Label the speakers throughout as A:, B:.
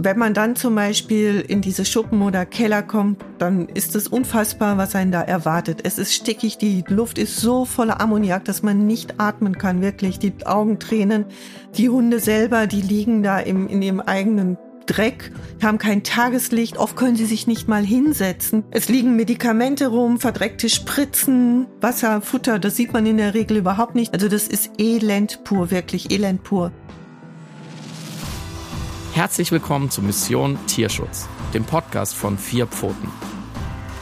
A: Wenn man dann zum Beispiel in diese Schuppen oder Keller kommt, dann ist es unfassbar, was einen da erwartet. Es ist stickig, die Luft ist so voller Ammoniak, dass man nicht atmen kann, wirklich. Die Augen tränen. Die Hunde selber, die liegen da im, in ihrem eigenen Dreck, haben kein Tageslicht, oft können sie sich nicht mal hinsetzen. Es liegen Medikamente rum, verdreckte Spritzen, Wasser, Futter, das sieht man in der Regel überhaupt nicht. Also das ist Elend pur, wirklich Elend pur.
B: Herzlich willkommen zu Mission Tierschutz, dem Podcast von Vier Pfoten.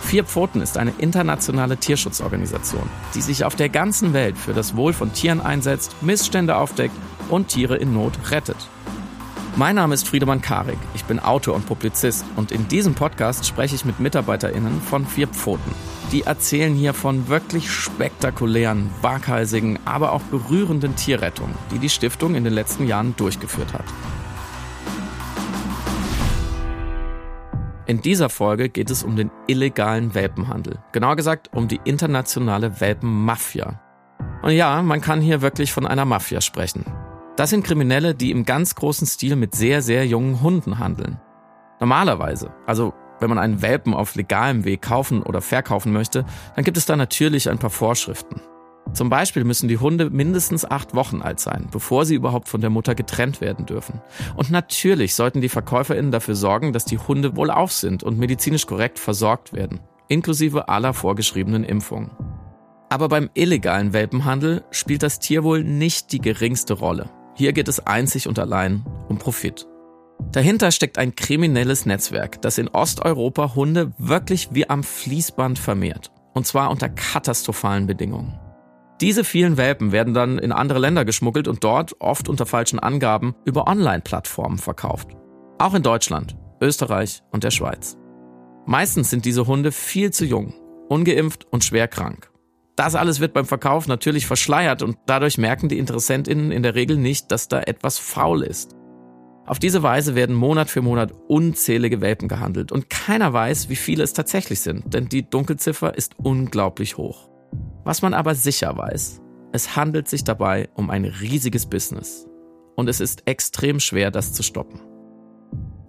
B: Vier Pfoten ist eine internationale Tierschutzorganisation, die sich auf der ganzen Welt für das Wohl von Tieren einsetzt, Missstände aufdeckt und Tiere in Not rettet. Mein Name ist Friedemann Karik, ich bin Autor und Publizist und in diesem Podcast spreche ich mit MitarbeiterInnen von Vier Pfoten. Die erzählen hier von wirklich spektakulären, waghalsigen, aber auch berührenden Tierrettungen, die die Stiftung in den letzten Jahren durchgeführt hat. In dieser Folge geht es um den illegalen Welpenhandel. Genauer gesagt um die internationale Welpenmafia. Und ja, man kann hier wirklich von einer Mafia sprechen. Das sind Kriminelle, die im ganz großen Stil mit sehr, sehr jungen Hunden handeln. Normalerweise, also wenn man einen Welpen auf legalem Weg kaufen oder verkaufen möchte, dann gibt es da natürlich ein paar Vorschriften. Zum Beispiel müssen die Hunde mindestens acht Wochen alt sein, bevor sie überhaupt von der Mutter getrennt werden dürfen. Und natürlich sollten die VerkäuferInnen dafür sorgen, dass die Hunde wohlauf sind und medizinisch korrekt versorgt werden, inklusive aller vorgeschriebenen Impfungen. Aber beim illegalen Welpenhandel spielt das Tierwohl nicht die geringste Rolle. Hier geht es einzig und allein um Profit. Dahinter steckt ein kriminelles Netzwerk, das in Osteuropa Hunde wirklich wie am Fließband vermehrt. Und zwar unter katastrophalen Bedingungen. Diese vielen Welpen werden dann in andere Länder geschmuggelt und dort, oft unter falschen Angaben, über Online-Plattformen verkauft. Auch in Deutschland, Österreich und der Schweiz. Meistens sind diese Hunde viel zu jung, ungeimpft und schwer krank. Das alles wird beim Verkauf natürlich verschleiert und dadurch merken die Interessentinnen in der Regel nicht, dass da etwas faul ist. Auf diese Weise werden Monat für Monat unzählige Welpen gehandelt und keiner weiß, wie viele es tatsächlich sind, denn die Dunkelziffer ist unglaublich hoch. Was man aber sicher weiß, es handelt sich dabei um ein riesiges Business. Und es ist extrem schwer, das zu stoppen.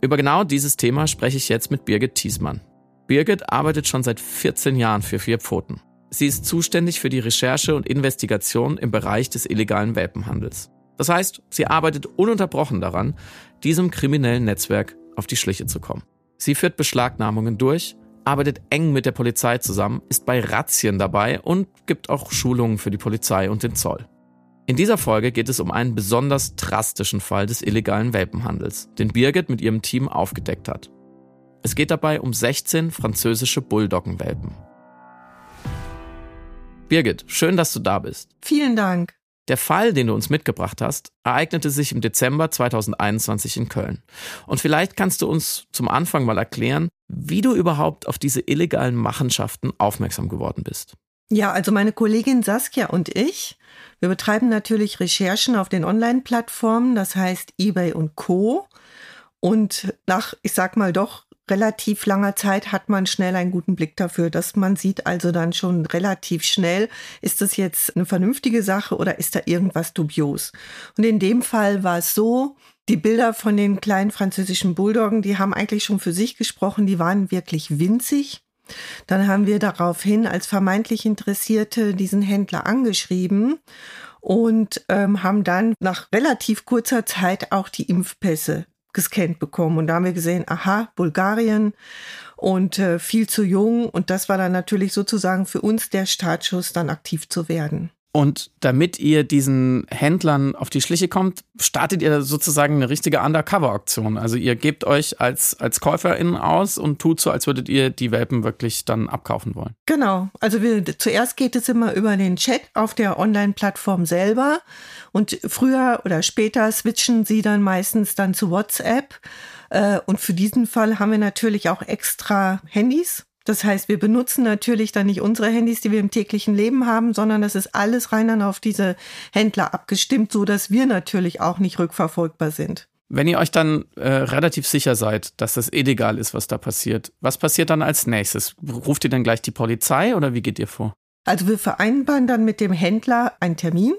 B: Über genau dieses Thema spreche ich jetzt mit Birgit Thiesmann. Birgit arbeitet schon seit 14 Jahren für Vier Pfoten. Sie ist zuständig für die Recherche und Investigation im Bereich des illegalen Welpenhandels. Das heißt, sie arbeitet ununterbrochen daran, diesem kriminellen Netzwerk auf die Schliche zu kommen. Sie führt Beschlagnahmungen durch arbeitet eng mit der Polizei zusammen, ist bei Razzien dabei und gibt auch Schulungen für die Polizei und den Zoll. In dieser Folge geht es um einen besonders drastischen Fall des illegalen Welpenhandels, den Birgit mit ihrem Team aufgedeckt hat. Es geht dabei um 16 französische Bulldoggenwelpen. Birgit, schön, dass du da bist.
A: Vielen Dank.
B: Der Fall, den du uns mitgebracht hast, ereignete sich im Dezember 2021 in Köln. Und vielleicht kannst du uns zum Anfang mal erklären, wie du überhaupt auf diese illegalen Machenschaften aufmerksam geworden bist.
A: Ja, also meine Kollegin Saskia und ich, wir betreiben natürlich Recherchen auf den Online-Plattformen, das heißt eBay und Co. Und nach, ich sag mal doch, relativ langer Zeit hat man schnell einen guten Blick dafür, dass man sieht also dann schon relativ schnell, ist das jetzt eine vernünftige Sache oder ist da irgendwas dubios? Und in dem Fall war es so, die Bilder von den kleinen französischen Bulldoggen, die haben eigentlich schon für sich gesprochen, die waren wirklich winzig. Dann haben wir daraufhin als vermeintlich Interessierte diesen Händler angeschrieben und ähm, haben dann nach relativ kurzer Zeit auch die Impfpässe gescannt bekommen. Und da haben wir gesehen, aha, Bulgarien und äh, viel zu jung. Und das war dann natürlich sozusagen für uns der Startschuss, dann aktiv zu werden.
B: Und damit ihr diesen Händlern auf die Schliche kommt, startet ihr sozusagen eine richtige Undercover-Auktion. Also ihr gebt euch als, als KäuferInnen aus und tut so, als würdet ihr die Welpen wirklich dann abkaufen wollen.
A: Genau. Also wir, zuerst geht es immer über den Chat auf der Online-Plattform selber. Und früher oder später switchen sie dann meistens dann zu WhatsApp. Äh, und für diesen Fall haben wir natürlich auch extra Handys das heißt, wir benutzen natürlich dann nicht unsere Handys, die wir im täglichen Leben haben, sondern das ist alles rein dann auf diese Händler abgestimmt, so dass wir natürlich auch nicht rückverfolgbar sind.
B: Wenn ihr euch dann äh, relativ sicher seid, dass das illegal ist, was da passiert, was passiert dann als nächstes? Ruft ihr dann gleich die Polizei oder wie geht ihr vor?
A: Also wir vereinbaren dann mit dem Händler einen Termin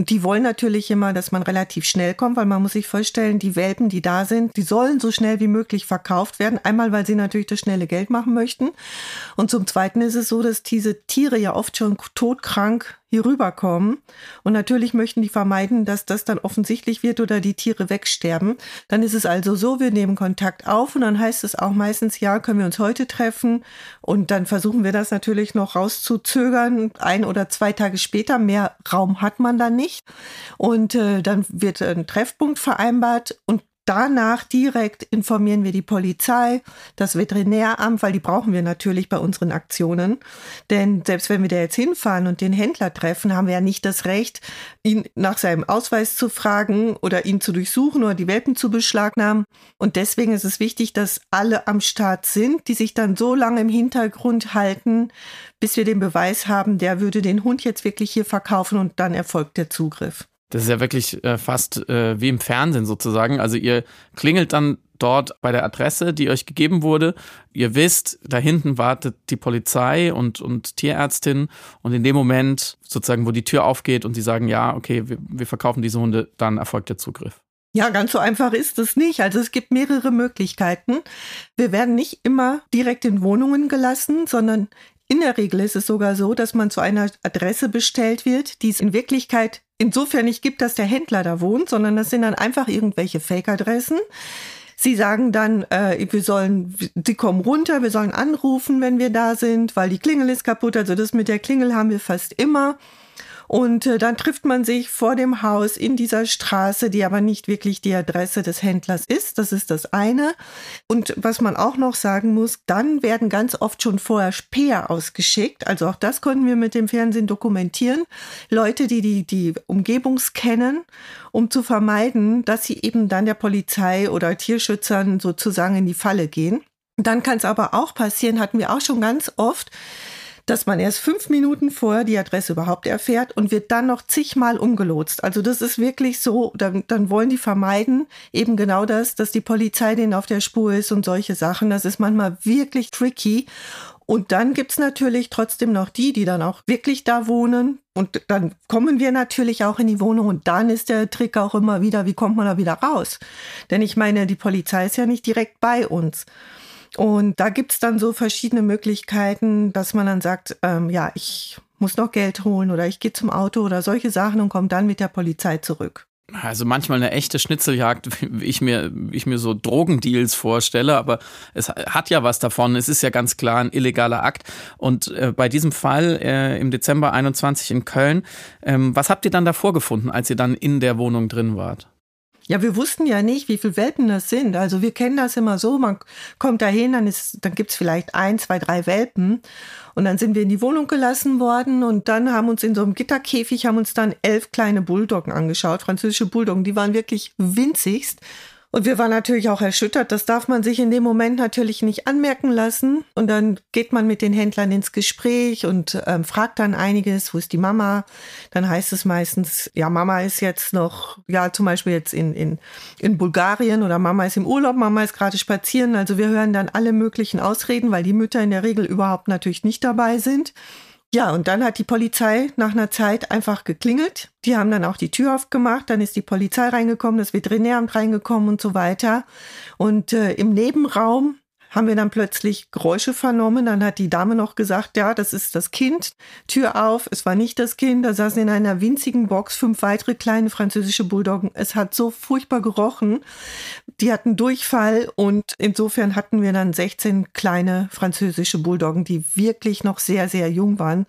A: die wollen natürlich immer, dass man relativ schnell kommt, weil man muss sich vorstellen, die Welpen, die da sind, die sollen so schnell wie möglich verkauft werden. Einmal, weil sie natürlich das schnelle Geld machen möchten. Und zum Zweiten ist es so, dass diese Tiere ja oft schon todkrank hier rüberkommen. Und natürlich möchten die vermeiden, dass das dann offensichtlich wird oder die Tiere wegsterben. Dann ist es also so, wir nehmen Kontakt auf und dann heißt es auch meistens, ja, können wir uns heute treffen. Und dann versuchen wir das natürlich noch rauszuzögern, ein oder zwei Tage später. Mehr Raum hat man dann nicht. Und äh, dann wird ein Treffpunkt vereinbart und Danach direkt informieren wir die Polizei, das Veterinäramt, weil die brauchen wir natürlich bei unseren Aktionen. Denn selbst wenn wir da jetzt hinfahren und den Händler treffen, haben wir ja nicht das Recht, ihn nach seinem Ausweis zu fragen oder ihn zu durchsuchen oder die Welpen zu beschlagnahmen. Und deswegen ist es wichtig, dass alle am Start sind, die sich dann so lange im Hintergrund halten, bis wir den Beweis haben, der würde den Hund jetzt wirklich hier verkaufen und dann erfolgt der Zugriff.
B: Das ist ja wirklich äh, fast äh, wie im Fernsehen sozusagen. Also ihr klingelt dann dort bei der Adresse, die euch gegeben wurde. Ihr wisst, da hinten wartet die Polizei und, und Tierärztin. Und in dem Moment, sozusagen, wo die Tür aufgeht und sie sagen, ja, okay, wir, wir verkaufen diese Hunde, dann erfolgt der Zugriff.
A: Ja, ganz so einfach ist es nicht. Also es gibt mehrere Möglichkeiten. Wir werden nicht immer direkt in Wohnungen gelassen, sondern in der Regel ist es sogar so, dass man zu einer Adresse bestellt wird, die es in Wirklichkeit insofern nicht gibt, dass der Händler da wohnt, sondern das sind dann einfach irgendwelche Fake-Adressen. Sie sagen dann, äh, wir sollen, sie kommen runter, wir sollen anrufen, wenn wir da sind, weil die Klingel ist kaputt. Also das mit der Klingel haben wir fast immer. Und äh, dann trifft man sich vor dem Haus in dieser Straße, die aber nicht wirklich die Adresse des Händlers ist. Das ist das eine. Und was man auch noch sagen muss, dann werden ganz oft schon vorher Späher ausgeschickt. Also auch das konnten wir mit dem Fernsehen dokumentieren. Leute, die die, die Umgebung scannen, um zu vermeiden, dass sie eben dann der Polizei oder Tierschützern sozusagen in die Falle gehen. Dann kann es aber auch passieren, hatten wir auch schon ganz oft, dass man erst fünf Minuten vorher die Adresse überhaupt erfährt und wird dann noch zigmal umgelotst. Also das ist wirklich so, dann, dann wollen die vermeiden eben genau das, dass die Polizei denen auf der Spur ist und solche Sachen. Das ist manchmal wirklich tricky. Und dann gibt's natürlich trotzdem noch die, die dann auch wirklich da wohnen. Und dann kommen wir natürlich auch in die Wohnung. Und dann ist der Trick auch immer wieder, wie kommt man da wieder raus? Denn ich meine, die Polizei ist ja nicht direkt bei uns. Und da gibt's dann so verschiedene Möglichkeiten, dass man dann sagt, ähm, ja, ich muss noch Geld holen oder ich gehe zum Auto oder solche Sachen und komme dann mit der Polizei zurück.
B: Also manchmal eine echte Schnitzeljagd, wie ich mir, wie ich mir so Drogendeals vorstelle, aber es hat ja was davon. Es ist ja ganz klar ein illegaler Akt. Und äh, bei diesem Fall äh, im Dezember 21 in Köln, ähm, was habt ihr dann da vorgefunden, als ihr dann in der Wohnung drin wart?
A: Ja, wir wussten ja nicht, wie viele Welpen das sind. Also wir kennen das immer so, man kommt dahin, dann, ist, dann gibt's vielleicht ein, zwei, drei Welpen. Und dann sind wir in die Wohnung gelassen worden und dann haben uns in so einem Gitterkäfig, haben uns dann elf kleine Bulldoggen angeschaut, französische Bulldoggen, die waren wirklich winzigst. Und wir waren natürlich auch erschüttert. Das darf man sich in dem Moment natürlich nicht anmerken lassen. Und dann geht man mit den Händlern ins Gespräch und ähm, fragt dann einiges. Wo ist die Mama? Dann heißt es meistens, ja, Mama ist jetzt noch, ja, zum Beispiel jetzt in, in, in Bulgarien oder Mama ist im Urlaub, Mama ist gerade spazieren. Also wir hören dann alle möglichen Ausreden, weil die Mütter in der Regel überhaupt natürlich nicht dabei sind. Ja, und dann hat die Polizei nach einer Zeit einfach geklingelt. Die haben dann auch die Tür aufgemacht, dann ist die Polizei reingekommen, das Veterinäramt reingekommen und so weiter. Und äh, im Nebenraum haben wir dann plötzlich Geräusche vernommen. Dann hat die Dame noch gesagt, ja, das ist das Kind. Tür auf, es war nicht das Kind. Da saßen in einer winzigen Box fünf weitere kleine französische Bulldoggen. Es hat so furchtbar gerochen. Die hatten Durchfall und insofern hatten wir dann 16 kleine französische Bulldoggen, die wirklich noch sehr, sehr jung waren.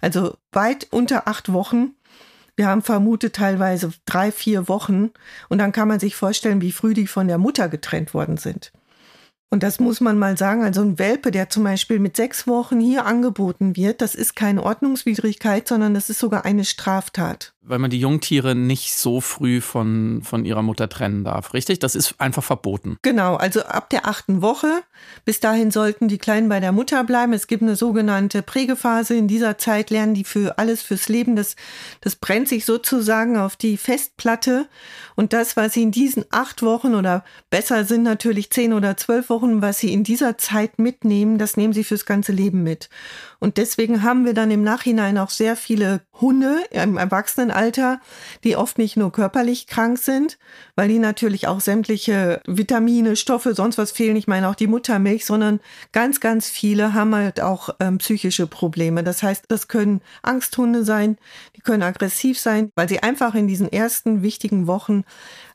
A: Also weit unter acht Wochen. Wir haben vermutet teilweise drei, vier Wochen. Und dann kann man sich vorstellen, wie früh die von der Mutter getrennt worden sind. Und das muss man mal sagen. Also ein Welpe, der zum Beispiel mit sechs Wochen hier angeboten wird, das ist keine Ordnungswidrigkeit, sondern das ist sogar eine Straftat
B: weil man die Jungtiere nicht so früh von, von ihrer Mutter trennen darf, richtig? Das ist einfach verboten.
A: Genau, also ab der achten Woche. Bis dahin sollten die Kleinen bei der Mutter bleiben. Es gibt eine sogenannte Prägephase. In dieser Zeit lernen die für alles fürs Leben. Das, das brennt sich sozusagen auf die Festplatte. Und das, was sie in diesen acht Wochen oder besser sind natürlich zehn oder zwölf Wochen was sie in dieser Zeit mitnehmen, das nehmen sie fürs ganze Leben mit. Und deswegen haben wir dann im Nachhinein auch sehr viele Hunde im Erwachsenenalter, die oft nicht nur körperlich krank sind, weil die natürlich auch sämtliche Vitamine, Stoffe, sonst was fehlen. Ich meine auch die Muttermilch, sondern ganz, ganz viele haben halt auch ähm, psychische Probleme. Das heißt, das können Angsthunde sein, die können aggressiv sein, weil sie einfach in diesen ersten wichtigen Wochen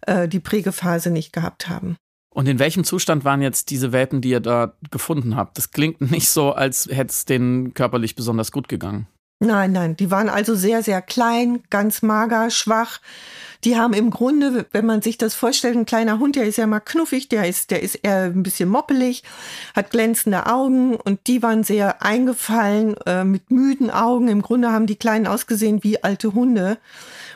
A: äh, die Prägephase nicht gehabt haben.
B: Und in welchem Zustand waren jetzt diese Welpen, die ihr da gefunden habt? Das klingt nicht so, als hätte es denen körperlich besonders gut gegangen.
A: Nein, nein, die waren also sehr, sehr klein, ganz mager, schwach. Die haben im Grunde, wenn man sich das vorstellt, ein kleiner Hund, der ist ja mal knuffig, der ist, der ist eher ein bisschen moppelig, hat glänzende Augen und die waren sehr eingefallen, äh, mit müden Augen. Im Grunde haben die Kleinen ausgesehen wie alte Hunde.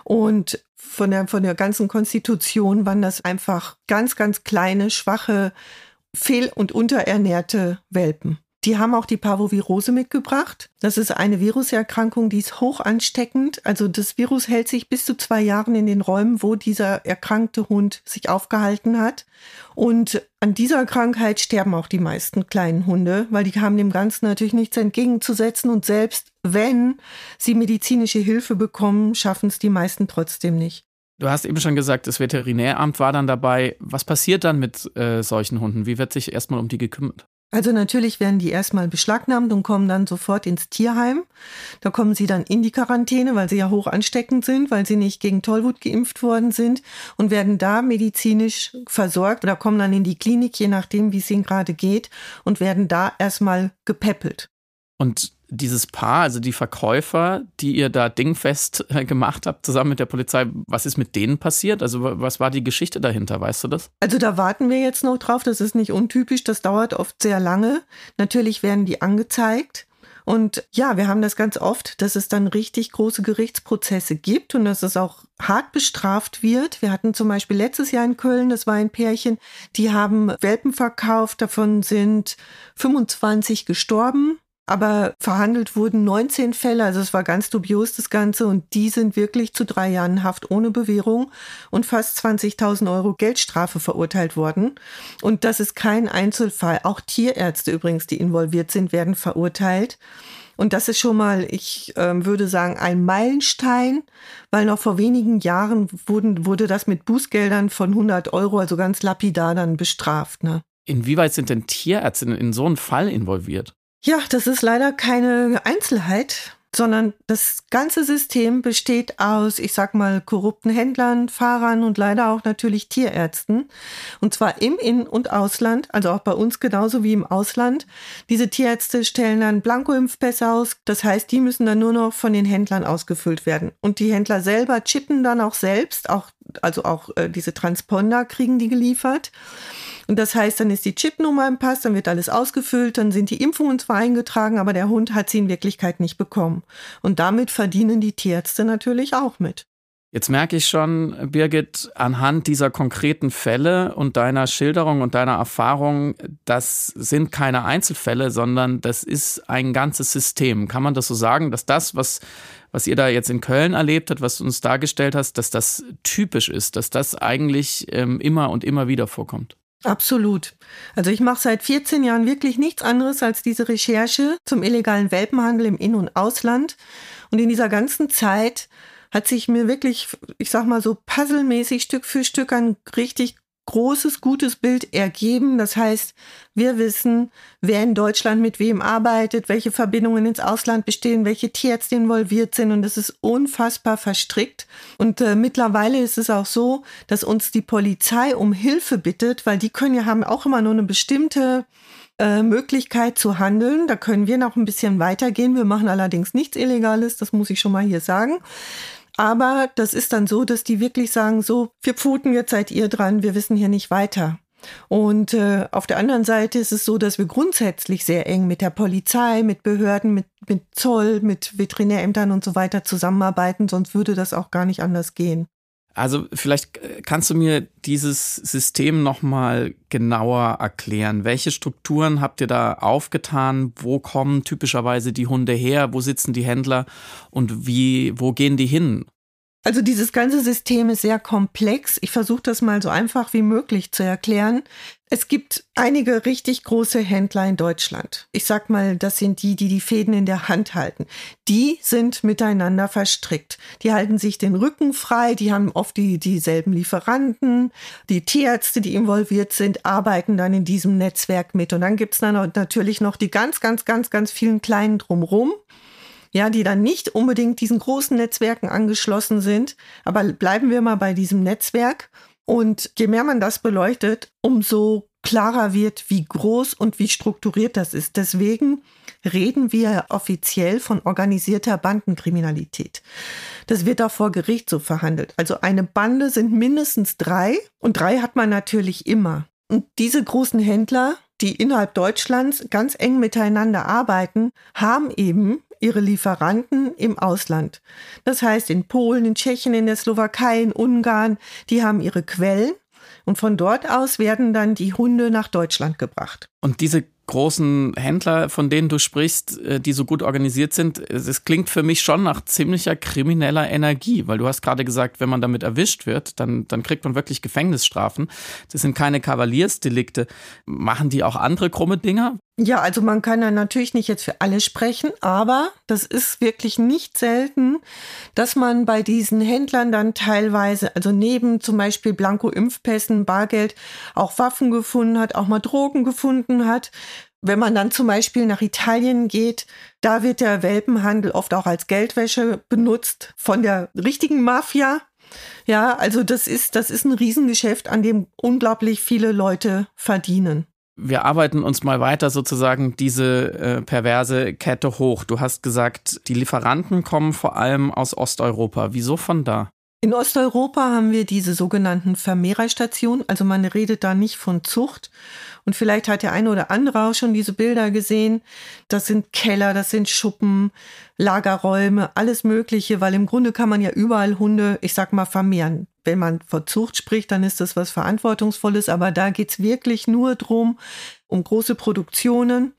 A: Und von der, von der ganzen Konstitution waren das einfach ganz, ganz kleine, schwache, fehl- und unterernährte Welpen. Die haben auch die Parvovirose mitgebracht. Das ist eine Viruserkrankung, die ist hoch ansteckend. Also das Virus hält sich bis zu zwei Jahren in den Räumen, wo dieser erkrankte Hund sich aufgehalten hat. Und an dieser Krankheit sterben auch die meisten kleinen Hunde, weil die haben dem Ganzen natürlich nichts entgegenzusetzen. Und selbst wenn sie medizinische Hilfe bekommen, schaffen es die meisten trotzdem nicht.
B: Du hast eben schon gesagt, das Veterinäramt war dann dabei. Was passiert dann mit äh, solchen Hunden? Wie wird sich erstmal um die gekümmert?
A: Also natürlich werden die erstmal beschlagnahmt und kommen dann sofort ins Tierheim. Da kommen sie dann in die Quarantäne, weil sie ja hoch ansteckend sind, weil sie nicht gegen Tollwut geimpft worden sind und werden da medizinisch versorgt oder kommen dann in die Klinik, je nachdem, wie es ihnen gerade geht und werden da erstmal gepäppelt.
B: Und dieses Paar, also die Verkäufer, die ihr da dingfest äh, gemacht habt, zusammen mit der Polizei, was ist mit denen passiert? Also was war die Geschichte dahinter, weißt du das?
A: Also da warten wir jetzt noch drauf, das ist nicht untypisch, das dauert oft sehr lange. Natürlich werden die angezeigt. Und ja, wir haben das ganz oft, dass es dann richtig große Gerichtsprozesse gibt und dass es auch hart bestraft wird. Wir hatten zum Beispiel letztes Jahr in Köln, das war ein Pärchen, die haben Welpen verkauft, davon sind 25 gestorben aber verhandelt wurden 19 Fälle, also es war ganz dubios das Ganze und die sind wirklich zu drei Jahren Haft ohne Bewährung und fast 20.000 Euro Geldstrafe verurteilt worden. Und das ist kein Einzelfall. Auch Tierärzte übrigens, die involviert sind, werden verurteilt. Und das ist schon mal, ich äh, würde sagen, ein Meilenstein, weil noch vor wenigen Jahren wurden, wurde das mit Bußgeldern von 100 Euro, also ganz lapidar dann bestraft. Ne?
B: Inwieweit sind denn Tierärzte in, so einen Fall involviert?
A: Ja, das ist leider keine Einzelheit, sondern das ganze System besteht aus, ich sag mal, korrupten Händlern, Fahrern und leider auch natürlich Tierärzten. Und zwar im In- und Ausland, also auch bei uns genauso wie im Ausland. Diese Tierärzte stellen dann Blankoimpfpässe aus. Das heißt, die müssen dann nur noch von den Händlern ausgefüllt werden. Und die Händler selber chippen dann auch selbst, auch, also auch äh, diese Transponder kriegen die geliefert. Und das heißt, dann ist die Chipnummer im Pass, dann wird alles ausgefüllt, dann sind die Impfungen zwar eingetragen, aber der Hund hat sie in Wirklichkeit nicht bekommen. Und damit verdienen die Tierärzte natürlich auch mit.
B: Jetzt merke ich schon, Birgit, anhand dieser konkreten Fälle und deiner Schilderung und deiner Erfahrung, das sind keine Einzelfälle, sondern das ist ein ganzes System. Kann man das so sagen, dass das, was, was ihr da jetzt in Köln erlebt habt, was du uns dargestellt hast, dass das typisch ist, dass das eigentlich ähm, immer und immer wieder vorkommt?
A: Absolut. Also ich mache seit 14 Jahren wirklich nichts anderes als diese Recherche zum illegalen Welpenhandel im In- und Ausland. Und in dieser ganzen Zeit hat sich mir wirklich, ich sag mal so puzzlemäßig Stück für Stück ein richtig großes, gutes Bild ergeben. Das heißt, wir wissen, wer in Deutschland mit wem arbeitet, welche Verbindungen ins Ausland bestehen, welche Tierärzte involviert sind. Und das ist unfassbar verstrickt. Und äh, mittlerweile ist es auch so, dass uns die Polizei um Hilfe bittet, weil die können ja haben auch immer nur eine bestimmte äh, Möglichkeit zu handeln. Da können wir noch ein bisschen weitergehen. Wir machen allerdings nichts Illegales, das muss ich schon mal hier sagen. Aber das ist dann so, dass die wirklich sagen, so, vier Pfoten, jetzt seid ihr dran, wir wissen hier nicht weiter. Und äh, auf der anderen Seite ist es so, dass wir grundsätzlich sehr eng mit der Polizei, mit Behörden, mit, mit Zoll, mit Veterinärämtern und so weiter zusammenarbeiten, sonst würde das auch gar nicht anders gehen.
B: Also vielleicht äh, kannst du mir dieses System noch mal genauer erklären. Welche Strukturen habt ihr da aufgetan? Wo kommen typischerweise die Hunde her? Wo sitzen die Händler und wie wo gehen die hin?
A: Also dieses ganze System ist sehr komplex. Ich versuche das mal so einfach wie möglich zu erklären. Es gibt einige richtig große Händler in Deutschland. Ich sag mal, das sind die, die die Fäden in der Hand halten. Die sind miteinander verstrickt. Die halten sich den Rücken frei. Die haben oft die, dieselben Lieferanten. Die Tierärzte, die involviert sind, arbeiten dann in diesem Netzwerk mit. Und dann gibt's dann natürlich noch die ganz, ganz, ganz, ganz vielen kleinen drumrum ja, die dann nicht unbedingt diesen großen Netzwerken angeschlossen sind. Aber bleiben wir mal bei diesem Netzwerk. Und je mehr man das beleuchtet, umso klarer wird, wie groß und wie strukturiert das ist. Deswegen reden wir offiziell von organisierter Bandenkriminalität. Das wird auch vor Gericht so verhandelt. Also eine Bande sind mindestens drei und drei hat man natürlich immer. Und diese großen Händler, die innerhalb Deutschlands ganz eng miteinander arbeiten, haben eben ihre Lieferanten im Ausland. Das heißt in Polen, in Tschechien, in der Slowakei, in Ungarn, die haben ihre Quellen und von dort aus werden dann die Hunde nach Deutschland gebracht.
B: Und diese großen Händler, von denen du sprichst, äh, die so gut organisiert sind, es klingt für mich schon nach ziemlicher krimineller Energie, weil du hast gerade gesagt, wenn man damit erwischt wird, dann, dann kriegt man wirklich Gefängnisstrafen. Das sind keine Kavaliersdelikte. Machen die auch andere krumme Dinger?
A: Ja, also man kann ja natürlich nicht jetzt für alle sprechen, aber das ist wirklich nicht selten, dass man bei diesen Händlern dann teilweise, also neben zum Beispiel Blanko-Impfpässen, Bargeld, auch Waffen gefunden hat, auch mal Drogen gefunden hat. Wenn man dann zum Beispiel nach Italien geht, da wird der Welpenhandel oft auch als Geldwäsche benutzt von der richtigen Mafia. Ja, also das ist, das ist ein Riesengeschäft, an dem unglaublich viele Leute verdienen
B: wir arbeiten uns mal weiter sozusagen diese äh, perverse Kette hoch. Du hast gesagt, die Lieferanten kommen vor allem aus Osteuropa. Wieso von da?
A: In Osteuropa haben wir diese sogenannten Vermehrerstationen. Also man redet da nicht von Zucht. Und vielleicht hat der eine oder andere auch schon diese Bilder gesehen. Das sind Keller, das sind Schuppen, Lagerräume, alles Mögliche, weil im Grunde kann man ja überall Hunde, ich sag mal, vermehren wenn man von Zucht spricht, dann ist das was Verantwortungsvolles, aber da geht's wirklich nur drum, um große Produktionen.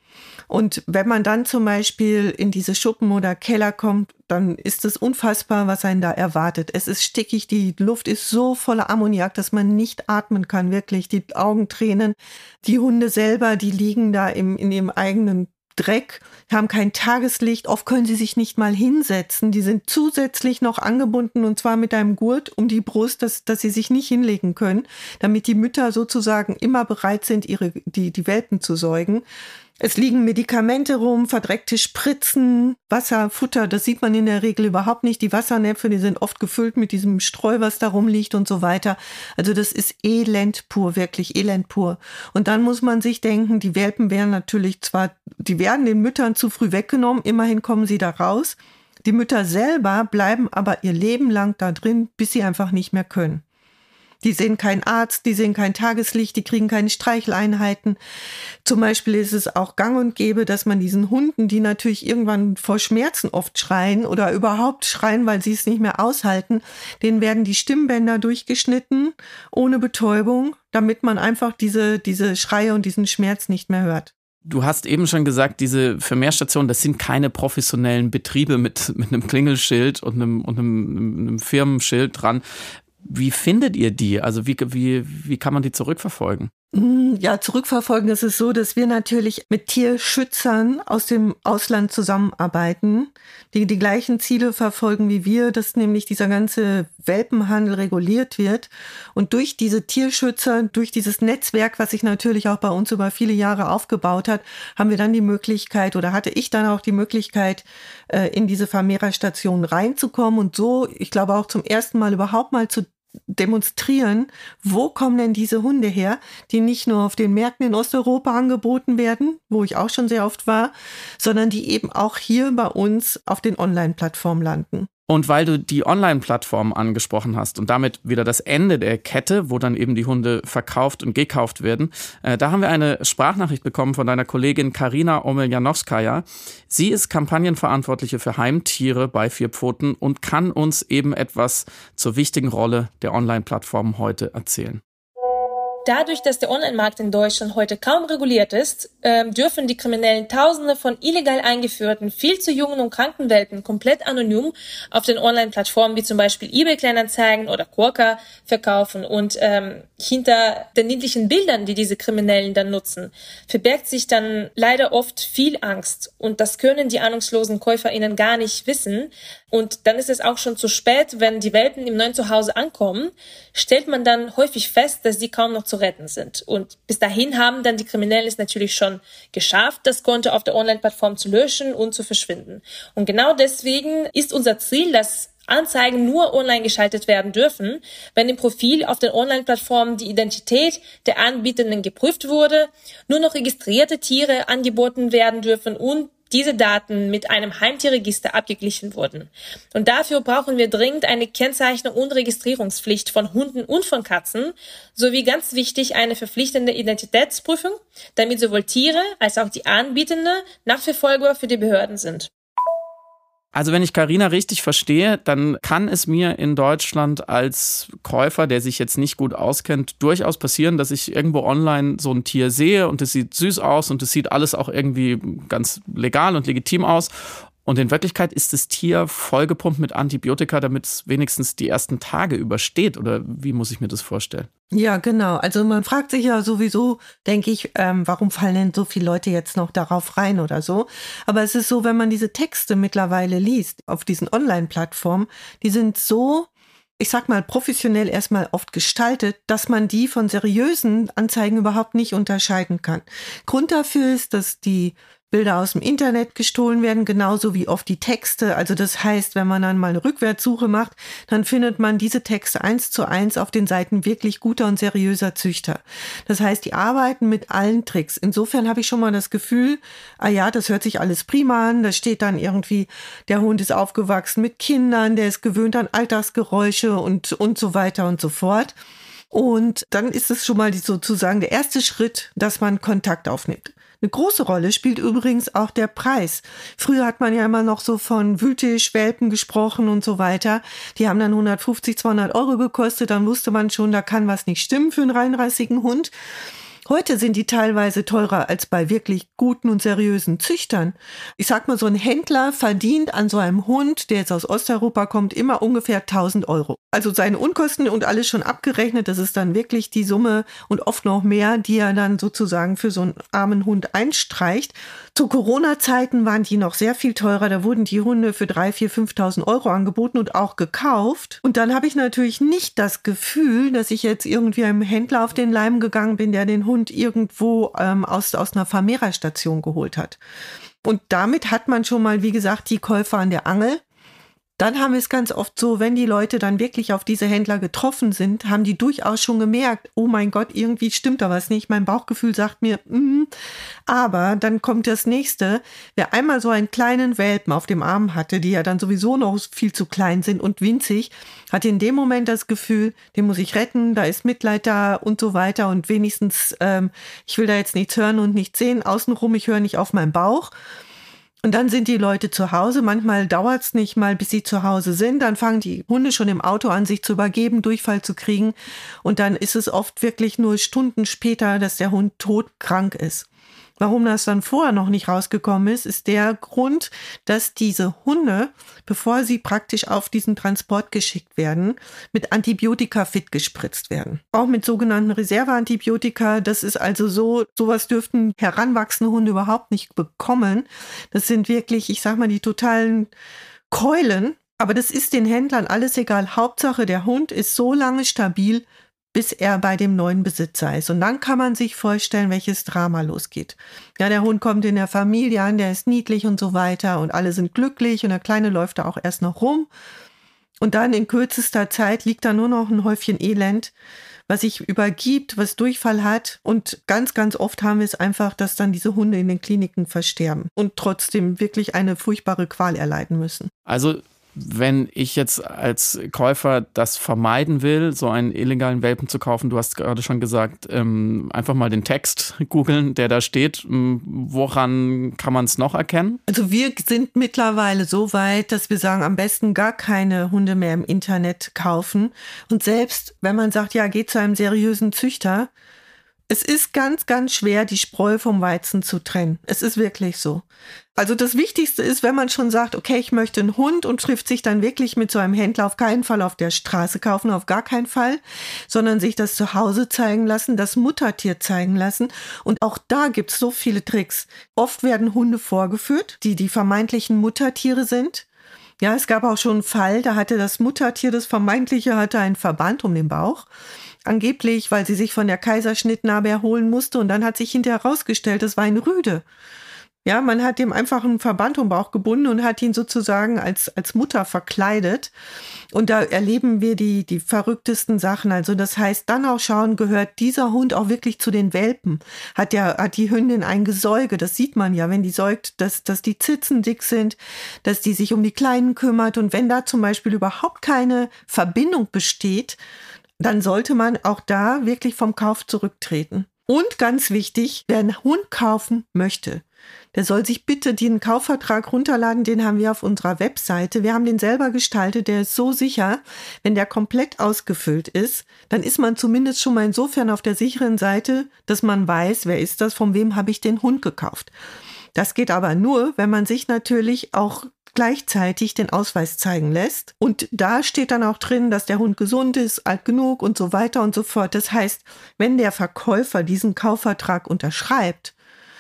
A: Und wenn man dann zum Beispiel in diese Schuppen oder Keller kommt, dann ist es unfassbar, was einen da erwartet. Es ist stickig, die Luft ist so voller Ammoniak, dass man nicht atmen kann, wirklich. Die Augen tränen. Die Hunde selber, die liegen da im, in ihrem eigenen Dreck, haben kein Tageslicht, oft können sie sich nicht mal hinsetzen. Die sind zusätzlich noch angebunden und zwar mit einem Gurt um die Brust, dass, dass sie sich nicht hinlegen können, damit die Mütter sozusagen immer bereit sind, ihre, die, die Welpen zu säugen. Es liegen Medikamente rum, verdreckte Spritzen, Wasser, Futter, das sieht man in der Regel überhaupt nicht. Die Wassernäpfe, die sind oft gefüllt mit diesem Streu, was da rumliegt und so weiter. Also das ist Elend pur, wirklich Elend pur. Und dann muss man sich denken, die Welpen werden natürlich zwar, die werden den Müttern zu früh weggenommen, immerhin kommen sie da raus. Die Mütter selber bleiben aber ihr Leben lang da drin, bis sie einfach nicht mehr können. Die sehen keinen Arzt, die sehen kein Tageslicht, die kriegen keine Streicheleinheiten. Zum Beispiel ist es auch gang und gäbe, dass man diesen Hunden, die natürlich irgendwann vor Schmerzen oft schreien oder überhaupt schreien, weil sie es nicht mehr aushalten, denen werden die Stimmbänder durchgeschnitten ohne Betäubung, damit man einfach diese, diese Schreie und diesen Schmerz nicht mehr hört.
B: Du hast eben schon gesagt, diese Vermehrstationen, das sind keine professionellen Betriebe mit, mit einem Klingelschild und einem, und einem, einem Firmenschild dran. Wie findet ihr die? Also wie, wie, wie kann man die zurückverfolgen?
A: Mm, ja, zurückverfolgen ist es so, dass wir natürlich mit Tierschützern aus dem Ausland zusammenarbeiten, die die gleichen Ziele verfolgen wie wir, dass nämlich dieser ganze Welpenhandel reguliert wird. Und durch diese Tierschützer, durch dieses Netzwerk, was sich natürlich auch bei uns über viele Jahre aufgebaut hat, haben wir dann die Möglichkeit oder hatte ich dann auch die Möglichkeit, äh, in diese Vermehrerstation reinzukommen und so, ich glaube auch zum ersten Mal überhaupt mal zu demonstrieren, wo kommen denn diese Hunde her, die nicht nur auf den Märkten in Osteuropa angeboten werden, wo ich auch schon sehr oft war, sondern die eben auch hier bei uns auf den Online-Plattformen landen.
B: Und weil du die Online-Plattform angesprochen hast und damit wieder das Ende der Kette, wo dann eben die Hunde verkauft und gekauft werden, äh, da haben wir eine Sprachnachricht bekommen von deiner Kollegin Karina Omeljanowskaja. Sie ist Kampagnenverantwortliche für Heimtiere bei Vier Pfoten und kann uns eben etwas zur wichtigen Rolle der Online-Plattformen heute erzählen.
C: Dadurch, dass der Online-Markt in Deutschland heute kaum reguliert ist, äh, dürfen die Kriminellen Tausende von illegal eingeführten, viel zu jungen und kranken Welpen komplett anonym auf den Online-Plattformen wie zum Beispiel eBay Kleinanzeigen oder Quokka verkaufen. Und ähm, hinter den niedlichen Bildern, die diese Kriminellen dann nutzen, verbirgt sich dann leider oft viel Angst. Und das können die ahnungslosen KäuferInnen gar nicht wissen. Und dann ist es auch schon zu spät, wenn die Welpen im neuen Zuhause ankommen, stellt man dann häufig fest, dass sie kaum noch zu retten sind. Und bis dahin haben dann die Kriminellen es natürlich schon geschafft, das Konto auf der Online-Plattform zu löschen und zu verschwinden. Und genau deswegen ist unser Ziel, dass Anzeigen nur online geschaltet werden dürfen, wenn im Profil auf den Online-Plattformen die Identität der Anbietenden geprüft wurde, nur noch registrierte Tiere angeboten werden dürfen und diese Daten mit einem Heimtierregister abgeglichen wurden. Und dafür brauchen wir dringend eine Kennzeichnung und Registrierungspflicht von Hunden und von Katzen, sowie ganz wichtig eine verpflichtende Identitätsprüfung, damit sowohl Tiere als auch die Anbietende nachverfolgbar für die Behörden sind.
B: Also wenn ich Karina richtig verstehe, dann kann es mir in Deutschland als Käufer, der sich jetzt nicht gut auskennt, durchaus passieren, dass ich irgendwo online so ein Tier sehe und es sieht süß aus und es sieht alles auch irgendwie ganz legal und legitim aus und in Wirklichkeit ist das Tier vollgepumpt mit Antibiotika, damit es wenigstens die ersten Tage übersteht. Oder wie muss ich mir das vorstellen?
A: Ja, genau. Also man fragt sich ja sowieso, denke ich, ähm, warum fallen denn so viele Leute jetzt noch darauf rein oder so. Aber es ist so, wenn man diese Texte mittlerweile liest auf diesen Online-Plattformen, die sind so ich sag mal, professionell erstmal oft gestaltet, dass man die von seriösen Anzeigen überhaupt nicht unterscheiden kann. Grund dafür ist, dass die Bilder aus dem Internet gestohlen werden, genauso wie oft die Texte. Also das heißt, wenn man dann mal eine Rückwärtssuche macht, dann findet man diese Texte eins zu eins auf den Seiten wirklich guter und seriöser Züchter. Das heißt, die arbeiten mit allen Tricks. Insofern habe ich schon mal das Gefühl, ah ja, das hört sich alles prima an. Da steht dann irgendwie, der Hund ist aufgewachsen mit Kindern, der ist gewöhnt an Alltagsgeräusche und, und so weiter und so fort. Und dann ist es schon mal sozusagen der erste Schritt, dass man Kontakt aufnimmt. Eine große Rolle spielt übrigens auch der Preis. Früher hat man ja immer noch so von Wühltisch, Welpen gesprochen und so weiter. Die haben dann 150, 200 Euro gekostet. Dann wusste man schon, da kann was nicht stimmen für einen reinrassigen Hund. Heute sind die teilweise teurer als bei wirklich guten und seriösen Züchtern. Ich sag mal, so ein Händler verdient an so einem Hund, der jetzt aus Osteuropa kommt, immer ungefähr 1000 Euro. Also seine Unkosten und alles schon abgerechnet, das ist dann wirklich die Summe und oft noch mehr, die er dann sozusagen für so einen armen Hund einstreicht. Zu Corona-Zeiten waren die noch sehr viel teurer. Da wurden die Hunde für 3.000, 4.000, 5.000 Euro angeboten und auch gekauft. Und dann habe ich natürlich nicht das Gefühl, dass ich jetzt irgendwie einem Händler auf den Leim gegangen bin, der den Hund irgendwo ähm, aus, aus einer Vermehrerstation geholt hat. Und damit hat man schon mal, wie gesagt, die Käufer an der Angel. Dann haben wir es ganz oft so, wenn die Leute dann wirklich auf diese Händler getroffen sind, haben die durchaus schon gemerkt, oh mein Gott, irgendwie stimmt da was nicht. Mein Bauchgefühl sagt mir, mm. aber dann kommt das nächste. Wer einmal so einen kleinen Welpen auf dem Arm hatte, die ja dann sowieso noch viel zu klein sind und winzig, hat in dem Moment das Gefühl, den muss ich retten, da ist Mitleid da und so weiter und wenigstens, ähm, ich will da jetzt nichts hören und nichts sehen, außenrum, ich höre nicht auf meinen Bauch. Und dann sind die Leute zu Hause. Manchmal dauert es nicht mal, bis sie zu Hause sind. Dann fangen die Hunde schon im Auto an, sich zu übergeben, Durchfall zu kriegen. Und dann ist es oft wirklich nur Stunden später, dass der Hund todkrank ist. Warum das dann vorher noch nicht rausgekommen ist, ist der Grund, dass diese Hunde, bevor sie praktisch auf diesen Transport geschickt werden, mit Antibiotika fit gespritzt werden. Auch mit sogenannten Reserveantibiotika. Das ist also so, sowas dürften heranwachsende Hunde überhaupt nicht bekommen. Das sind wirklich, ich sag mal, die totalen Keulen. Aber das ist den Händlern alles egal. Hauptsache, der Hund ist so lange stabil, bis er bei dem neuen Besitzer ist. Und dann kann man sich vorstellen, welches Drama losgeht. Ja, der Hund kommt in der Familie an, der ist niedlich und so weiter und alle sind glücklich und der Kleine läuft da auch erst noch rum. Und dann in kürzester Zeit liegt da nur noch ein Häufchen Elend, was sich übergibt, was Durchfall hat. Und ganz, ganz oft haben wir es einfach, dass dann diese Hunde in den Kliniken versterben und trotzdem wirklich eine furchtbare Qual erleiden müssen.
B: Also wenn ich jetzt als Käufer das vermeiden will, so einen illegalen Welpen zu kaufen, du hast gerade schon gesagt, ähm, einfach mal den Text googeln, der da steht. Ähm, woran kann man es noch erkennen?
A: Also wir sind mittlerweile so weit, dass wir sagen, am besten gar keine Hunde mehr im Internet kaufen. Und selbst wenn man sagt, ja, geht zu einem seriösen Züchter, es ist ganz, ganz schwer, die Spreu vom Weizen zu trennen. Es ist wirklich so. Also das Wichtigste ist, wenn man schon sagt, okay, ich möchte einen Hund und trifft sich dann wirklich mit so einem Händler auf keinen Fall auf der Straße kaufen, auf gar keinen Fall, sondern sich das zu Hause zeigen lassen, das Muttertier zeigen lassen. Und auch da gibt's so viele Tricks. Oft werden Hunde vorgeführt, die die vermeintlichen Muttertiere sind. Ja, es gab auch schon einen Fall, da hatte das Muttertier, das vermeintliche, hatte einen Verband um den Bauch angeblich, weil sie sich von der Kaiserschnittnarbe erholen musste und dann hat sich hinterher herausgestellt, es war ein Rüde. Ja, man hat ihm einfach einen Verband um Bauch gebunden und hat ihn sozusagen als, als Mutter verkleidet. Und da erleben wir die, die verrücktesten Sachen. Also das heißt, dann auch schauen, gehört dieser Hund auch wirklich zu den Welpen? Hat der, hat die Hündin ein Gesäuge? Das sieht man ja, wenn die säugt, dass, dass die Zitzen dick sind, dass die sich um die Kleinen kümmert. Und wenn da zum Beispiel überhaupt keine Verbindung besteht, dann sollte man auch da wirklich vom Kauf zurücktreten. Und ganz wichtig, wer einen Hund kaufen möchte, der soll sich bitte den Kaufvertrag runterladen, den haben wir auf unserer Webseite. Wir haben den selber gestaltet, der ist so sicher, wenn der komplett ausgefüllt ist, dann ist man zumindest schon mal insofern auf der sicheren Seite, dass man weiß, wer ist das, von wem habe ich den Hund gekauft. Das geht aber nur, wenn man sich natürlich auch gleichzeitig den Ausweis zeigen lässt. Und da steht dann auch drin, dass der Hund gesund ist, alt genug und so weiter und so fort. Das heißt, wenn der Verkäufer diesen Kaufvertrag unterschreibt,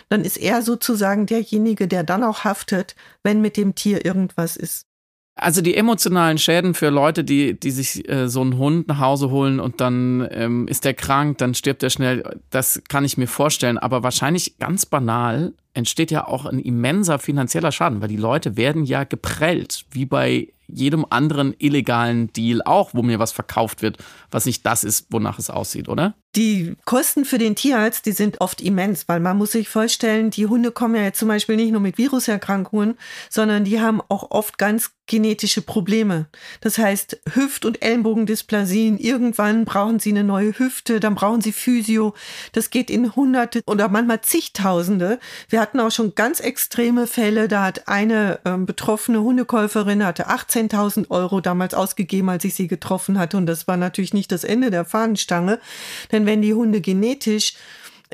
A: dann ist er sozusagen derjenige, der dann auch haftet, wenn mit dem Tier irgendwas ist.
B: Also die emotionalen Schäden für Leute, die, die sich äh, so einen Hund nach Hause holen und dann ähm, ist der krank, dann stirbt er schnell, das kann ich mir vorstellen. Aber wahrscheinlich ganz banal entsteht ja auch ein immenser finanzieller Schaden, weil die Leute werden ja geprellt, wie bei jedem anderen illegalen Deal auch, wo mir was verkauft wird, was nicht das ist, wonach es aussieht, oder?
A: Die Kosten für den Tierarzt, die sind oft immens, weil man muss sich vorstellen, die Hunde kommen ja jetzt zum Beispiel nicht nur mit Viruserkrankungen, sondern die haben auch oft ganz genetische Probleme. Das heißt, Hüft- und Ellenbogendysplasien, irgendwann brauchen sie eine neue Hüfte, dann brauchen sie Physio. Das geht in Hunderte oder manchmal zigtausende. Wir hatten auch schon ganz extreme Fälle, da hat eine äh, betroffene Hundekäuferin, hatte 18.000 Euro damals ausgegeben, als ich sie getroffen hatte. Und das war natürlich nicht das Ende der Fahnenstange, denn wenn die Hunde genetisch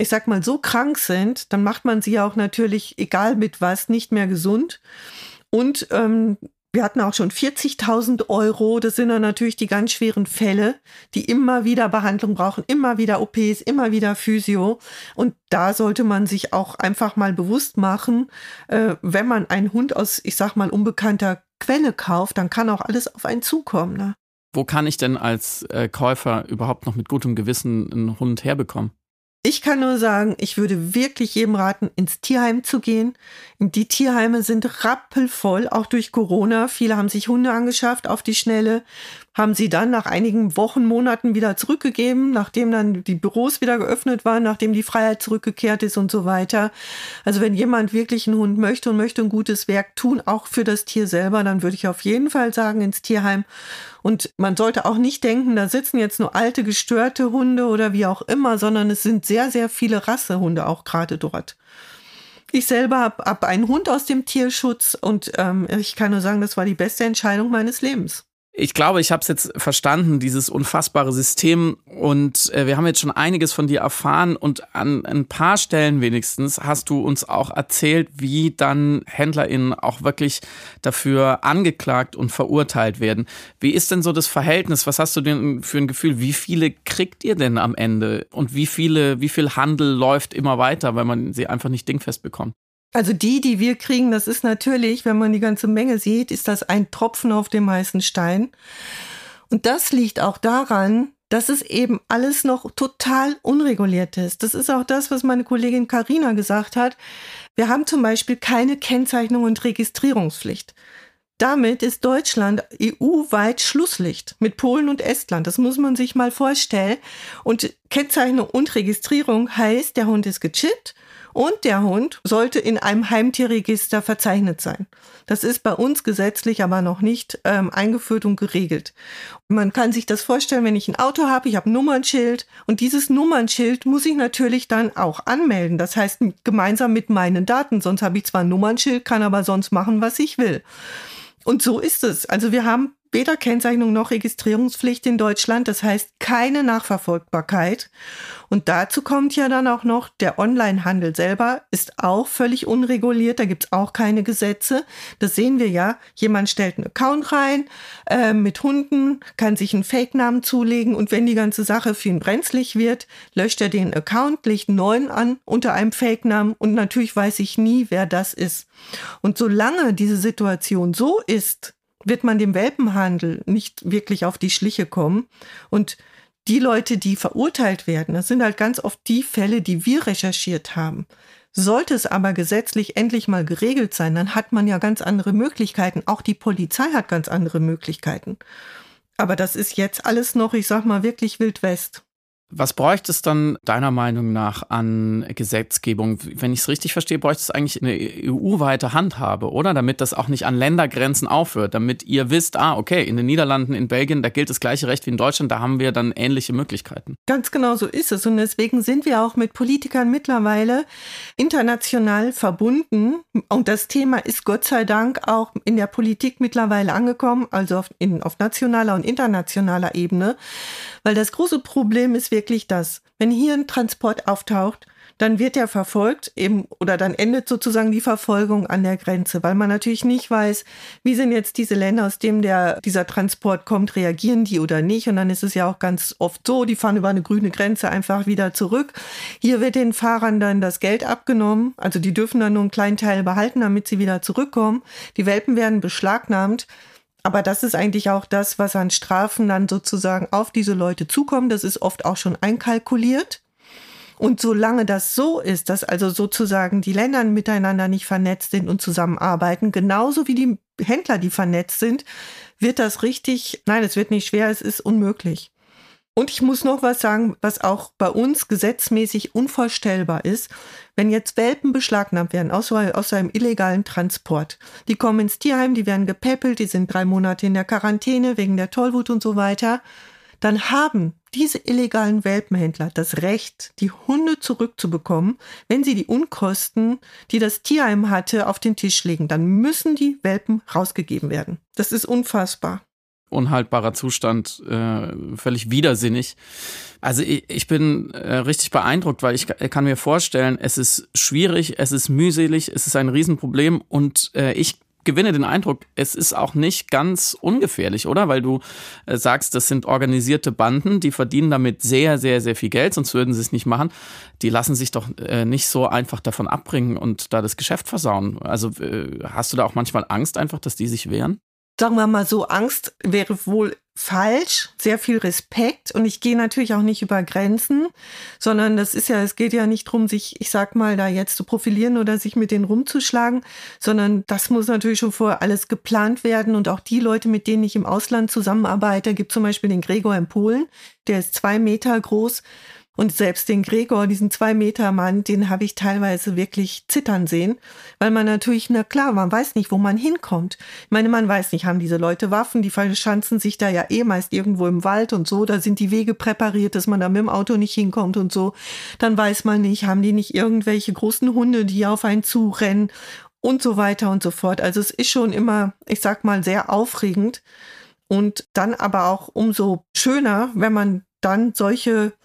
A: ich sag mal, so krank sind, dann macht man sie auch natürlich, egal mit was, nicht mehr gesund. Und ähm, wir hatten auch schon 40.000 Euro. Das sind dann natürlich die ganz schweren Fälle, die immer wieder Behandlung brauchen, immer wieder OPs, immer wieder Physio. Und da sollte man sich auch einfach mal bewusst machen, äh, wenn man einen Hund aus, ich sag mal, unbekannter Quelle kauft, dann kann auch alles auf einen zukommen. Ne?
B: Wo kann ich denn als äh, Käufer überhaupt noch mit gutem Gewissen einen Hund herbekommen?
A: Ich kann nur sagen, ich würde wirklich jedem raten, ins Tierheim zu gehen. Die Tierheime sind rappelvoll, auch durch Corona. Viele haben sich Hunde angeschafft auf die Schnelle, haben sie dann nach einigen Wochen, Monaten wieder zurückgegeben, nachdem dann die Büros wieder geöffnet waren, nachdem die Freiheit zurückgekehrt ist und so weiter. Also wenn jemand wirklich einen Hund möchte und möchte ein gutes Werk tun, auch für das Tier selber, dann würde ich auf jeden Fall sagen ins Tierheim. Und man sollte auch nicht denken, da sitzen jetzt nur alte, gestörte Hunde oder wie auch immer, sondern es sind sehr, sehr viele Rassehunde auch gerade dort. Ich selber habe hab einen Hund aus dem Tierschutz und ähm, ich kann nur sagen, das war die beste Entscheidung meines Lebens
B: ich glaube, ich habe es jetzt verstanden, dieses unfassbare System. Und äh, wir haben jetzt schon einiges von dir erfahren. Und an ein paar Stellen wenigstens hast du uns auch erzählt, wie dann HändlerInnen auch wirklich dafür angeklagt und verurteilt werden. Wie ist denn so das Verhältnis? Was hast du denn für ein Gefühl? Wie viele kriegt ihr denn am Ende? Und wie viele, wie viel Handel läuft immer weiter, weil man sie einfach nicht dingfest bekommt?
A: Also die, die wir kriegen, das ist natürlich, wenn man die ganze Menge sieht, ist das ein Tropfen auf dem heißen Stein. Und das liegt auch daran, dass es eben alles noch total unreguliert ist. Das ist auch das, was meine Kollegin Karina gesagt hat. Wir haben zum Beispiel keine Kennzeichnung und Registrierungspflicht. Damit ist Deutschland EU-weit Schlusslicht mit Polen und Estland. Das muss man sich mal vorstellen. Und Kennzeichnung und Registrierung heißt, der Hund ist gechippt und der Hund sollte in einem Heimtierregister verzeichnet sein. Das ist bei uns gesetzlich aber noch nicht ähm, eingeführt und geregelt. Man kann sich das vorstellen, wenn ich ein Auto habe, ich habe ein Nummernschild und dieses Nummernschild muss ich natürlich dann auch anmelden. Das heißt gemeinsam mit meinen Daten. Sonst habe ich zwar ein Nummernschild, kann aber sonst machen, was ich will. Und so ist es. Also wir haben weder Kennzeichnung noch Registrierungspflicht in Deutschland. Das heißt keine Nachverfolgbarkeit. Und dazu kommt ja dann auch noch, der Onlinehandel selber ist auch völlig unreguliert. Da gibt's auch keine Gesetze. Das sehen wir ja. Jemand stellt einen Account rein äh, mit Hunden, kann sich einen Fake-Namen zulegen und wenn die ganze Sache für ihn brenzlig wird, löscht er den Account, legt einen neuen an unter einem Fake-Namen und natürlich weiß ich nie, wer das ist. Und solange diese Situation so ist, wird man dem Welpenhandel nicht wirklich auf die Schliche kommen. Und die Leute, die verurteilt werden, das sind halt ganz oft die Fälle, die wir recherchiert haben. Sollte es aber gesetzlich endlich mal geregelt sein, dann hat man ja ganz andere Möglichkeiten. Auch die Polizei hat ganz andere Möglichkeiten. Aber das ist jetzt alles noch, ich sag mal, wirklich Wild West.
B: Was bräuchte es dann deiner Meinung nach an Gesetzgebung? Wenn ich es richtig verstehe, bräuchte es eigentlich eine EU-weite Handhabe, oder? Damit das auch nicht an Ländergrenzen aufhört, damit ihr wisst, ah, okay, in den Niederlanden, in Belgien, da gilt das gleiche Recht wie in Deutschland, da haben wir dann ähnliche Möglichkeiten.
A: Ganz genau so ist es. Und deswegen sind wir auch mit Politikern mittlerweile international verbunden. Und das Thema ist Gott sei Dank auch in der Politik mittlerweile angekommen, also auf, in, auf nationaler und internationaler Ebene. Weil das große Problem ist wirklich das, wenn hier ein Transport auftaucht, dann wird er verfolgt eben oder dann endet sozusagen die Verfolgung an der Grenze, weil man natürlich nicht weiß, wie sind jetzt diese Länder, aus denen der, dieser Transport kommt, reagieren die oder nicht. Und dann ist es ja auch ganz oft so, die fahren über eine grüne Grenze einfach wieder zurück. Hier wird den Fahrern dann das Geld abgenommen. Also die dürfen dann nur einen kleinen Teil behalten, damit sie wieder zurückkommen. Die Welpen werden beschlagnahmt. Aber das ist eigentlich auch das, was an Strafen dann sozusagen auf diese Leute zukommt. Das ist oft auch schon einkalkuliert. Und solange das so ist, dass also sozusagen die Länder miteinander nicht vernetzt sind und zusammenarbeiten, genauso wie die Händler, die vernetzt sind, wird das richtig, nein, es wird nicht schwer, es ist unmöglich. Und ich muss noch was sagen, was auch bei uns gesetzmäßig unvorstellbar ist. Wenn jetzt Welpen beschlagnahmt werden aus, einem illegalen Transport, die kommen ins Tierheim, die werden gepäppelt, die sind drei Monate in der Quarantäne wegen der Tollwut und so weiter, dann haben diese illegalen Welpenhändler das Recht, die Hunde zurückzubekommen, wenn sie die Unkosten, die das Tierheim hatte, auf den Tisch legen. Dann müssen die Welpen rausgegeben werden. Das ist unfassbar
B: unhaltbarer Zustand, äh, völlig widersinnig. Also ich, ich bin äh, richtig beeindruckt, weil ich kann mir vorstellen, es ist schwierig, es ist mühselig, es ist ein Riesenproblem und äh, ich gewinne den Eindruck, es ist auch nicht ganz ungefährlich, oder? Weil du äh, sagst, das sind organisierte Banden, die verdienen damit sehr, sehr, sehr viel Geld, sonst würden sie es nicht machen. Die lassen sich doch äh, nicht so einfach davon abbringen und da das Geschäft versauen. Also äh, hast du da auch manchmal Angst einfach, dass die sich wehren?
A: Sagen wir mal so, Angst wäre wohl falsch, sehr viel Respekt. Und ich gehe natürlich auch nicht über Grenzen, sondern das ist ja, es geht ja nicht drum, sich, ich sag mal, da jetzt zu profilieren oder sich mit denen rumzuschlagen, sondern das muss natürlich schon vorher alles geplant werden. Und auch die Leute, mit denen ich im Ausland zusammenarbeite, gibt zum Beispiel den Gregor in Polen, der ist zwei Meter groß und selbst den Gregor, diesen zwei Meter Mann, den habe ich teilweise wirklich zittern sehen, weil man natürlich, na klar, man weiß nicht, wo man hinkommt. Ich meine, man weiß nicht, haben diese Leute Waffen, die verschanzen sich da ja eh meist irgendwo im Wald und so, da sind die Wege präpariert, dass man da mit dem Auto nicht hinkommt und so. Dann weiß man nicht, haben die nicht irgendwelche großen Hunde, die auf einen zurennen und so weiter und so fort. Also es ist schon immer, ich sag mal, sehr aufregend und dann aber auch umso schöner, wenn man dann solche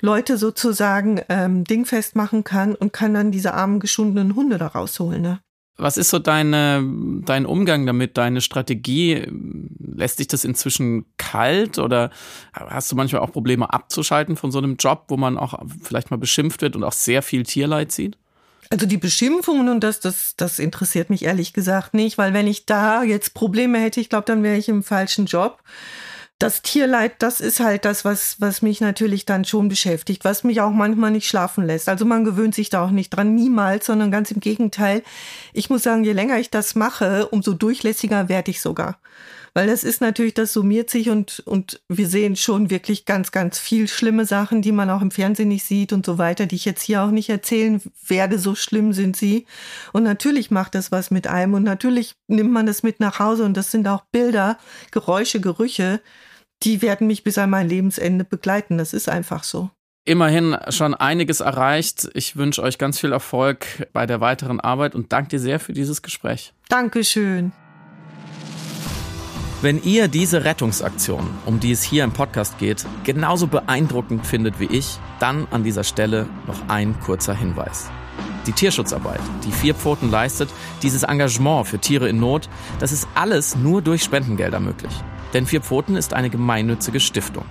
A: Leute sozusagen ähm, dingfest machen kann und kann dann diese armen geschundenen Hunde da rausholen. Ne?
B: Was ist so deine, dein Umgang damit, deine Strategie? Lässt dich das inzwischen kalt oder hast du manchmal auch Probleme abzuschalten von so einem Job, wo man auch vielleicht mal beschimpft wird und auch sehr viel Tierleid sieht?
A: Also die Beschimpfungen und das, das, das interessiert mich ehrlich gesagt nicht, weil wenn ich da jetzt Probleme hätte, ich glaube, dann wäre ich im falschen Job das Tierleid, das ist halt das, was, was mich natürlich dann schon beschäftigt, was mich auch manchmal nicht schlafen lässt. Also man gewöhnt sich da auch nicht dran, niemals, sondern ganz im Gegenteil. Ich muss sagen, je länger ich das mache, umso durchlässiger werde ich sogar. Weil das ist natürlich, das summiert sich und, und wir sehen schon wirklich ganz, ganz viel schlimme Sachen, die man auch im Fernsehen nicht sieht und so weiter, die ich jetzt hier auch nicht erzählen werde, so schlimm sind sie. Und natürlich macht das was mit einem und natürlich nimmt man das mit nach Hause und das sind auch Bilder, Geräusche, Gerüche, die werden mich bis an mein Lebensende begleiten. Das ist einfach so
B: immerhin schon einiges erreicht. Ich wünsche euch ganz viel Erfolg bei der weiteren Arbeit und danke dir sehr für dieses Gespräch.
A: Dankeschön.
B: Wenn ihr diese Rettungsaktion, um die es hier im Podcast geht, genauso beeindruckend findet wie ich, dann an dieser Stelle noch ein kurzer Hinweis. Die Tierschutzarbeit, die Vier Pfoten leistet, dieses Engagement für Tiere in Not, das ist alles nur durch Spendengelder möglich. Denn Vier Pfoten ist eine gemeinnützige Stiftung.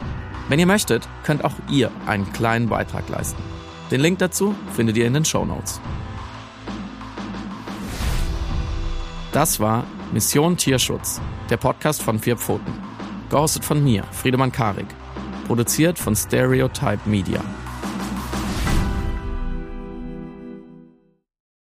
B: Wenn ihr möchtet, könnt auch ihr einen kleinen Beitrag leisten. Den Link dazu findet ihr in den Show Notes. Das war Mission Tierschutz, der Podcast von Vier Pfoten. Gehostet von mir, Friedemann Karik. Produziert von Stereotype Media.